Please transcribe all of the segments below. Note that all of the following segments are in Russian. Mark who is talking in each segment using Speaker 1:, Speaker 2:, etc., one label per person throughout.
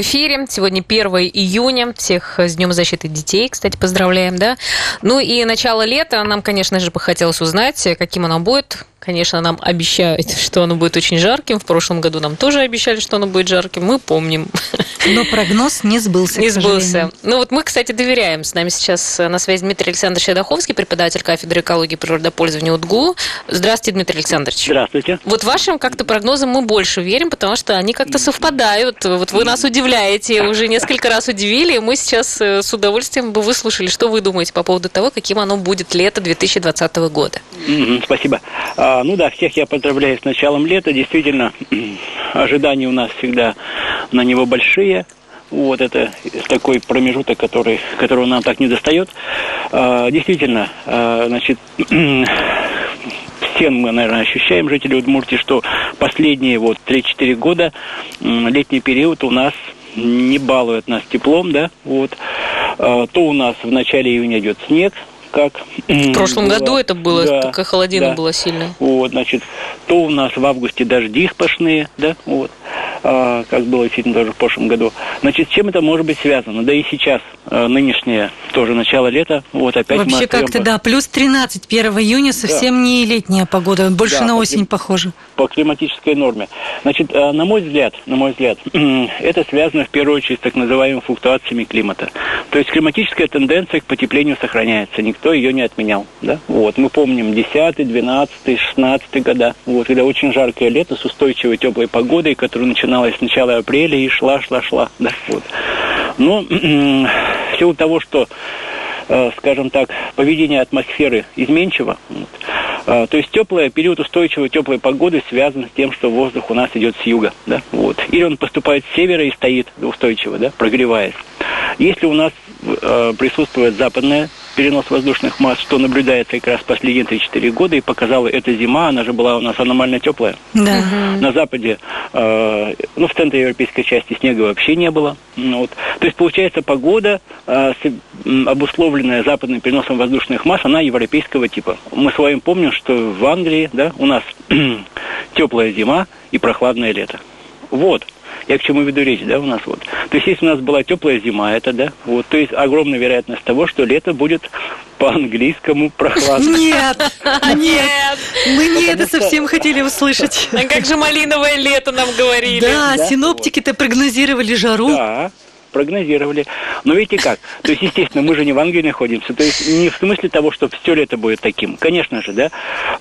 Speaker 1: в эфире. Сегодня 1 июня. Всех с Днем защиты детей, кстати, поздравляем, да? Ну и начало лета. Нам, конечно же, бы хотелось узнать, каким оно будет. Конечно, нам обещают, что оно будет очень жарким. В прошлом году нам тоже обещали, что оно будет жарким. Мы помним.
Speaker 2: Но прогноз не сбылся.
Speaker 1: Не сбылся. Ну вот мы, кстати, доверяем. С нами сейчас на связи Дмитрий Александрович Ядаховский, преподаватель кафедры экологии и природопользования УДГУ. Здравствуйте, Дмитрий Александрович.
Speaker 3: Здравствуйте.
Speaker 1: Вот вашим как-то прогнозам мы больше верим, потому что они как-то совпадают. Вот вы нас удивляете, уже несколько раз удивили. Мы сейчас э, с удовольствием бы выслушали, что вы думаете по поводу того, каким оно будет лето 2020 года.
Speaker 3: Спасибо. А, ну да, всех я поздравляю с началом лета. Действительно, ожидания у нас всегда на него большие. Вот это такой промежуток, который, которого нам так не достает. А, действительно, а, значит, все мы, наверное, ощущаем, жители Удмуртии, что последние вот 3-4 года летний период у нас не балует нас теплом, да, вот. А, то у нас в начале июня идет снег, как...
Speaker 1: В прошлом было. году это было, да, такая холодина да. была сильная.
Speaker 3: Вот, значит, то у нас в августе дожди сплошные, да, вот. А, как было действительно тоже в прошлом году. Значит, с чем это может быть связано? Да и сейчас, а, нынешнее, тоже начало лета, вот опять
Speaker 2: Вообще как-то, да, плюс 13 1 июня, совсем да. не летняя погода, больше да, на осень по, похоже.
Speaker 3: По климатической норме. Значит, а, на мой взгляд, на мой взгляд, это связано в первую очередь с так называемыми флуктуациями климата. То есть климатическая тенденция к потеплению сохраняется, никто ее не отменял, да? Вот, мы помним 10 12 16 года, вот, когда очень жаркое лето с устойчивой теплой погодой, которая начиналась с начала апреля и шла, шла, шла. Да, вот. Но в силу того, что э, скажем так, поведение атмосферы изменчиво. Э, то есть теплый период устойчивой теплой погоды связан с тем, что воздух у нас идет с юга. Да? Вот. Или он поступает с севера и стоит устойчиво, да, прогреваясь. Если у нас э, присутствует западная перенос воздушных масс, что наблюдается как раз последние 3-4 года, и показала эта зима, она же была у нас аномально теплая. Да. На западе, э, ну, в центре европейской части снега вообще не было. Ну, вот. То есть, получается, погода, э, обусловленная западным переносом воздушных масс, она европейского типа. Мы с вами помним, что в Англии, да, у нас теплая зима и прохладное лето. Вот. Я к чему веду речь, да, у нас вот. То есть, если у нас была теплая зима, это, да, вот, то есть огромная вероятность того, что лето будет по-английскому прохладно.
Speaker 2: Нет, нет, мы не это совсем хотели услышать.
Speaker 1: А как же малиновое лето нам говорили.
Speaker 2: Да, синоптики-то прогнозировали жару.
Speaker 3: Да, прогнозировали. Но видите как? То есть, естественно, мы же не в Англии находимся. То есть, не в смысле того, что все лето будет таким. Конечно же, да.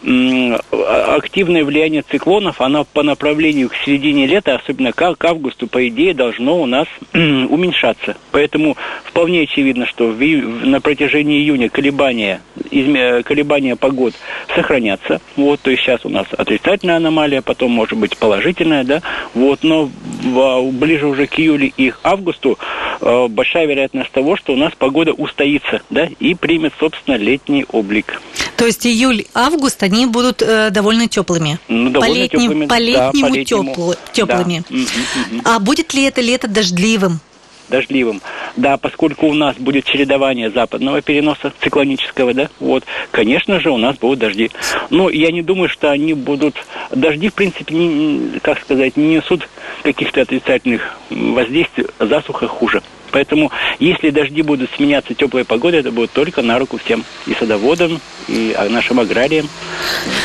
Speaker 3: А, активное влияние циклонов, оно по направлению к середине лета, особенно к, к августу, по идее, должно у нас уменьшаться. Поэтому вполне очевидно, что в, на протяжении июня колебания, изме, колебания погод сохранятся. Вот, то есть сейчас у нас отрицательная аномалия, потом может быть положительная, да. Вот, но ближе уже к июлю и августу Э, большая вероятность того, что у нас погода устоится, да, и примет, собственно, летний облик.
Speaker 2: То есть июль-август они будут э, довольно теплыми.
Speaker 3: Ну, довольно по летним,
Speaker 2: теплыми. По летнему, да, по тепло, теплыми. Да. А будет ли это лето дождливым?
Speaker 3: Дождливым. Да, поскольку у нас будет чередование западного переноса циклонического, да, вот, конечно же, у нас будут дожди. Но я не думаю, что они будут... Дожди, в принципе, не, как сказать, не несут каких-то отрицательных воздействий, засуха хуже. Поэтому, если дожди будут сменяться теплой погодой, это будет только на руку всем. И садоводам, и нашим аграриям.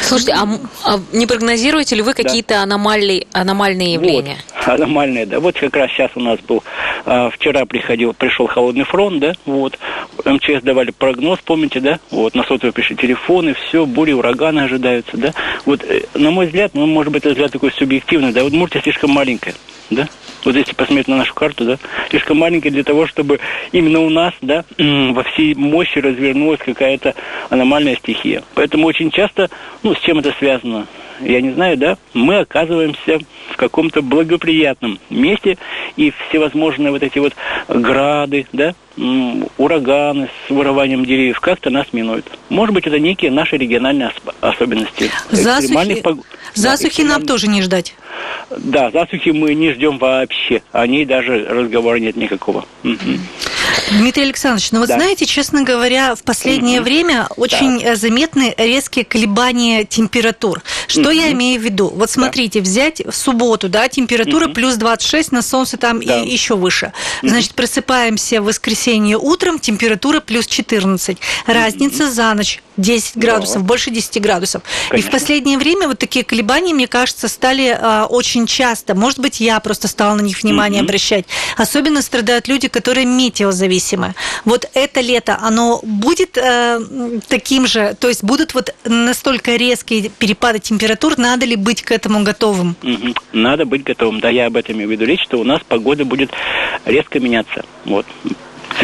Speaker 1: Слушайте, а, а не прогнозируете ли вы какие-то да. аномальные, аномальные явления?
Speaker 3: Вот, аномальные, да. Вот как раз сейчас у нас был, а, вчера приходил, пришел холодный фронт, да, вот. МЧС давали прогноз, помните, да? Вот, на сотовые пришли телефоны, все, бури, ураганы ожидаются, да. Вот, э, на мой взгляд, ну, может быть, это взгляд такой субъективный, да, вот Муртия слишком маленькая, да? вот если посмотреть на нашу карту, да, слишком маленькая для того, чтобы именно у нас, да, во всей мощи развернулась какая-то аномальная стихия. Поэтому очень часто, ну, с чем это связано? Я не знаю, да, мы оказываемся в каком-то благоприятном месте, и всевозможные вот эти вот грады, да, ураганы с вырыванием деревьев как-то нас минуют. Может быть, это некие наши региональные особенности.
Speaker 2: Засухи, пог... засухи да, нам тоже не ждать.
Speaker 3: Да, засухи мы не ждем вообще. О ней даже разговора нет никакого. Угу.
Speaker 2: Дмитрий Александрович, ну вот
Speaker 3: Да.
Speaker 2: знаете, честно говоря, в последнее
Speaker 3: Мгм.
Speaker 2: время очень э, заметны резкие колебания температур. Что я
Speaker 3: Мгм.
Speaker 2: имею в виду? Вот смотрите, взять в субботу, да, температура
Speaker 3: Мгм.
Speaker 2: плюс 26, на солнце там
Speaker 3: Да.
Speaker 2: и еще выше.
Speaker 3: Мгм.
Speaker 2: Значит, просыпаемся в воскресенье утром, температура плюс 14. Разница за ночь 10 градусов, больше 10 градусов. И в
Speaker 3: Конечно.
Speaker 2: последнее время вот такие колебания, мне кажется, стали а, очень часто. Может быть, я просто стала на них внимание
Speaker 3: Мгм.
Speaker 2: обращать. Особенно страдают люди, которые метеозависимы. Вот это лето, оно будет э, таким же, то есть будут вот настолько резкие перепады температур, надо ли быть к этому готовым?
Speaker 3: Надо быть готовым. Да, я об этом имею в виду речь, что у нас погода будет резко меняться. Вот.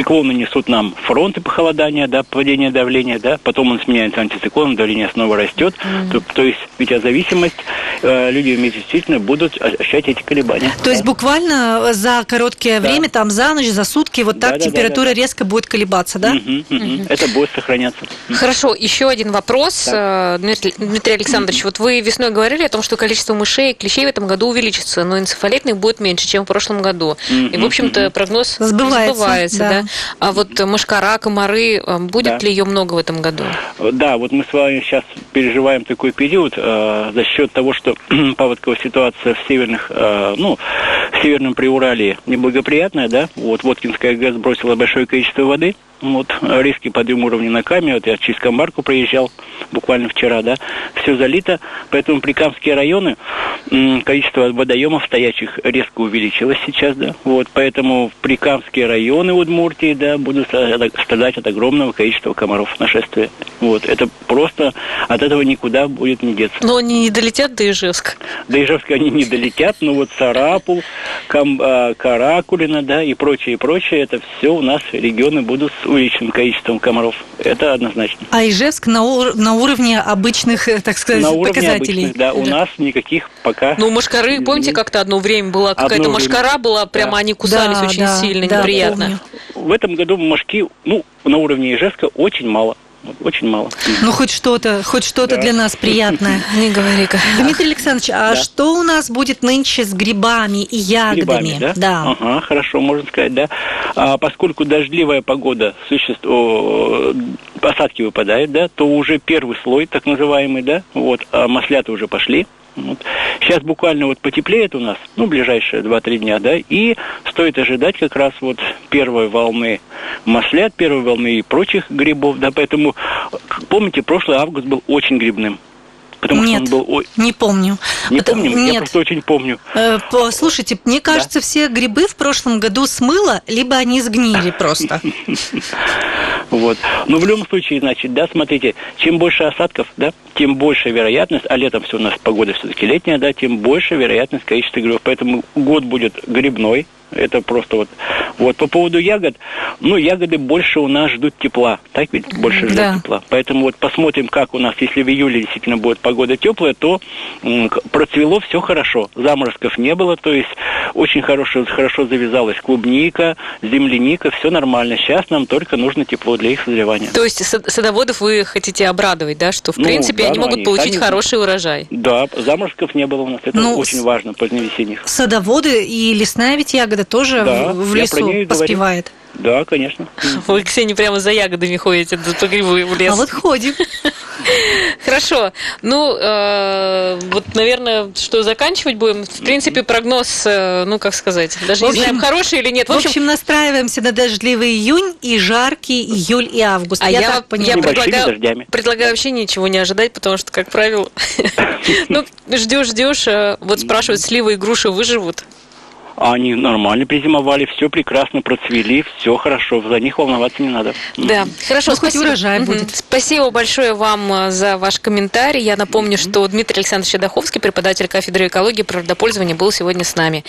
Speaker 3: Циклоны несут нам фронты похолодания, да, падение давления, да, потом он сменяется антициклоном, давление снова растет. То, то есть метеозависимость, э, люди действительно будут ощущать эти колебания.
Speaker 2: То есть
Speaker 3: Да.
Speaker 2: буквально за короткое
Speaker 3: Да.
Speaker 2: время, там за ночь, за сутки, вот так
Speaker 3: Да-да-да-да-да.
Speaker 2: температура резко будет колебаться, да?
Speaker 3: Мгм, мгм. Это будет сохраняться.
Speaker 1: Хорошо, еще один вопрос,
Speaker 3: Так.
Speaker 1: э, Дмитрий, Александрович. Вот вы весной говорили о том, что количество мышей и клещей в этом году увеличится, но энцефалитных будет меньше, чем в прошлом году. И, в общем-то, прогноз
Speaker 2: Сбывается,
Speaker 1: сбывается,
Speaker 2: да.
Speaker 1: да. А вот мышкара, комары, э, будет
Speaker 3: Да.
Speaker 1: ли ее много в этом году?
Speaker 3: Да, вот мы с вами сейчас переживаем такой период э, за счет того, что паводковая ситуация в северных, э, ну, в северном Приурале неблагоприятная, да, вот Воткинская ГЭС бросила большое количество воды, вот, э, резкий подъем уровня на Каме, вот я через Камбарку проезжал буквально вчера, да, все залито, поэтому прикамские районы, количество водоемов стоячих резко увеличилось сейчас, да, вот, поэтому прикамские районы Удмуртии, да, будут страдать страдать от огромного количества комаров нашествия, вот, это просто, от этого никуда будет не деться.
Speaker 1: Но они не долетят до Ижевска.
Speaker 3: До Ижевска они не долетят, но вот Сарапул, Кам, а, Каракулина, да, и прочее, и прочее, это все у нас регионы будут с увеличенным количеством комаров. Это однозначно.
Speaker 2: А Ижевск на, на уровне обычных, э, так сказать,
Speaker 3: На уровне
Speaker 2: показателей.
Speaker 3: обычных, да, у нас никаких пока...
Speaker 1: Ну, мошкары, помните, как-то одно время была
Speaker 3: Одно
Speaker 1: какая-то
Speaker 3: время.
Speaker 1: была, прямо
Speaker 3: Да.
Speaker 1: они кусались
Speaker 2: Да,
Speaker 1: очень
Speaker 2: да,
Speaker 1: сильно,
Speaker 2: да,
Speaker 1: неприятно.
Speaker 2: помню.
Speaker 3: В этом году мошки, ну, на уровне Ижевска очень мало. Очень мало.
Speaker 2: Ну, хоть что-то, хоть что-то
Speaker 3: Да.
Speaker 2: для нас приятное.
Speaker 1: Не говори-ка.
Speaker 2: Дмитрий Александрович, а
Speaker 3: Да.
Speaker 2: что у нас будет нынче с грибами и ягодами?
Speaker 3: Грибами, да? Ага, хорошо, можно сказать, да. А, поскольку дождливая погода, существо, осадки выпадают, да, то уже первый слой, так называемый, да, вот, а маслята уже пошли. Вот. Сейчас буквально вот потеплеет у нас, ну, ближайшие 2-3 дня, да, и стоит ожидать как раз вот первой волны маслят, первой волны и прочих грибов, да, поэтому, помните, прошлый август был очень грибным. Потому
Speaker 2: Нет.
Speaker 3: что он был... ой,
Speaker 2: Не помню.
Speaker 3: Не
Speaker 2: Потому-
Speaker 3: помним? Я
Speaker 2: Нет.
Speaker 3: просто очень помню.
Speaker 2: Э, Слушайте, мне кажется, все грибы в прошлом году смыло, либо они сгнили просто.
Speaker 3: Вот. Но в любом случае, значит, да, смотрите, чем больше осадков, да, тем больше вероятность, а летом все у нас погода все-таки летняя, да, тем больше вероятность количества грибов. Поэтому год будет грибной. Это просто вот. Вот по поводу ягод, ну, ягоды больше у нас ждут тепла. Так ведь больше ждут
Speaker 2: Да.
Speaker 3: тепла. Поэтому вот посмотрим, как у нас, если в июле действительно будет погода теплая, то м, процвело все хорошо. Заморозков не было, то есть очень хорошо, хорошо завязалась клубника, земляника, все нормально. Сейчас нам только нужно тепло для их созревания.
Speaker 1: То есть сад- садоводов вы хотите обрадовать, да, что в
Speaker 3: Ну,
Speaker 1: принципе
Speaker 3: да,
Speaker 1: они могут
Speaker 3: они
Speaker 1: получить
Speaker 3: сами-
Speaker 1: хороший урожай.
Speaker 3: Да, заморозков не было у нас. Это
Speaker 2: Ну,
Speaker 3: очень важно, поздневесенних.
Speaker 2: Садоводы и лесная ведь ягода тоже
Speaker 3: Да,
Speaker 2: в в
Speaker 3: я
Speaker 2: лесу
Speaker 3: и говорю.
Speaker 2: поспевает.
Speaker 3: Да, конечно.
Speaker 1: Вы, Ксения, прямо за ягодами ходите, по грибы в лес.
Speaker 2: А вот ходим.
Speaker 1: Хорошо. Ну, э, вот, наверное, что заканчивать будем. В принципе, прогноз, э, ну, как сказать, даже
Speaker 2: В общем-
Speaker 1: не знаем, хороший или нет.
Speaker 2: В общем, настраиваемся на дождливый июнь и жаркий июль и август.
Speaker 1: а я,
Speaker 2: так
Speaker 1: я
Speaker 2: понимаю.
Speaker 3: Небольшими
Speaker 1: предлагаю,
Speaker 3: дождями.
Speaker 1: предлагаю вообще ничего не ожидать, потому что, как правило, ну, ждешь, ждешь, э, вот спрашивают, сливы и груши выживут.
Speaker 3: А Они нормально призимовали, все прекрасно процвели, все хорошо, за них волноваться не надо.
Speaker 1: Да, хорошо,
Speaker 2: Ну, хоть
Speaker 1: спасибо.
Speaker 2: урожай
Speaker 1: Мгм.
Speaker 2: будет.
Speaker 1: Спасибо большое вам э, за ваш комментарий. Я напомню, что Дмитрий Александрович Чадаховский, преподаватель кафедры экологии и природопользования, был сегодня с нами.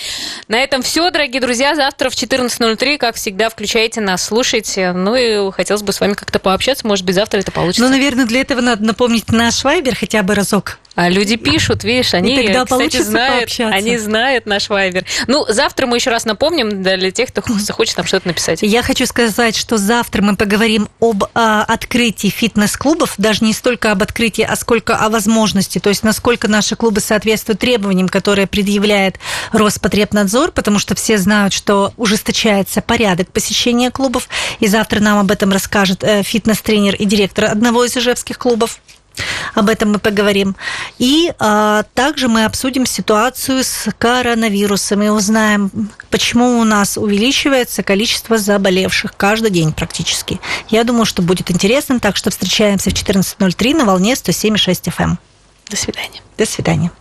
Speaker 1: На этом все, дорогие друзья. Завтра в 14.03, как всегда, включайте нас, слушайте. Ну и хотелось бы с вами как-то пообщаться. Может быть, завтра это получится.
Speaker 2: Ну, наверное, для этого надо напомнить наш вайбер хотя бы разок.
Speaker 1: А люди пишут, видишь, они,
Speaker 2: И тогда
Speaker 1: кстати, знают,
Speaker 2: пообщаться.
Speaker 1: они знают наш вайбер. Ну, завтра мы еще раз напомним для тех, кто захочет нам что-то написать.
Speaker 2: Я хочу сказать, что завтра мы поговорим об а, открытии фитнес-клубов, даже не столько об открытии, а сколько о возможности, то есть насколько наши клубы соответствуют требованиям, которые предъявляет Роспотребнадзор, потому что все знают, что ужесточается порядок посещения клубов, и завтра нам об этом расскажет э, фитнес-тренер и директор одного из ижевских клубов. Об этом мы поговорим. И а, также мы обсудим ситуацию с коронавирусом и узнаем, почему у нас увеличивается количество заболевших каждый день практически. Я думаю, что будет интересно, так что встречаемся в 14.03 на волне 107,6 FM.
Speaker 1: До свидания.
Speaker 2: До свидания.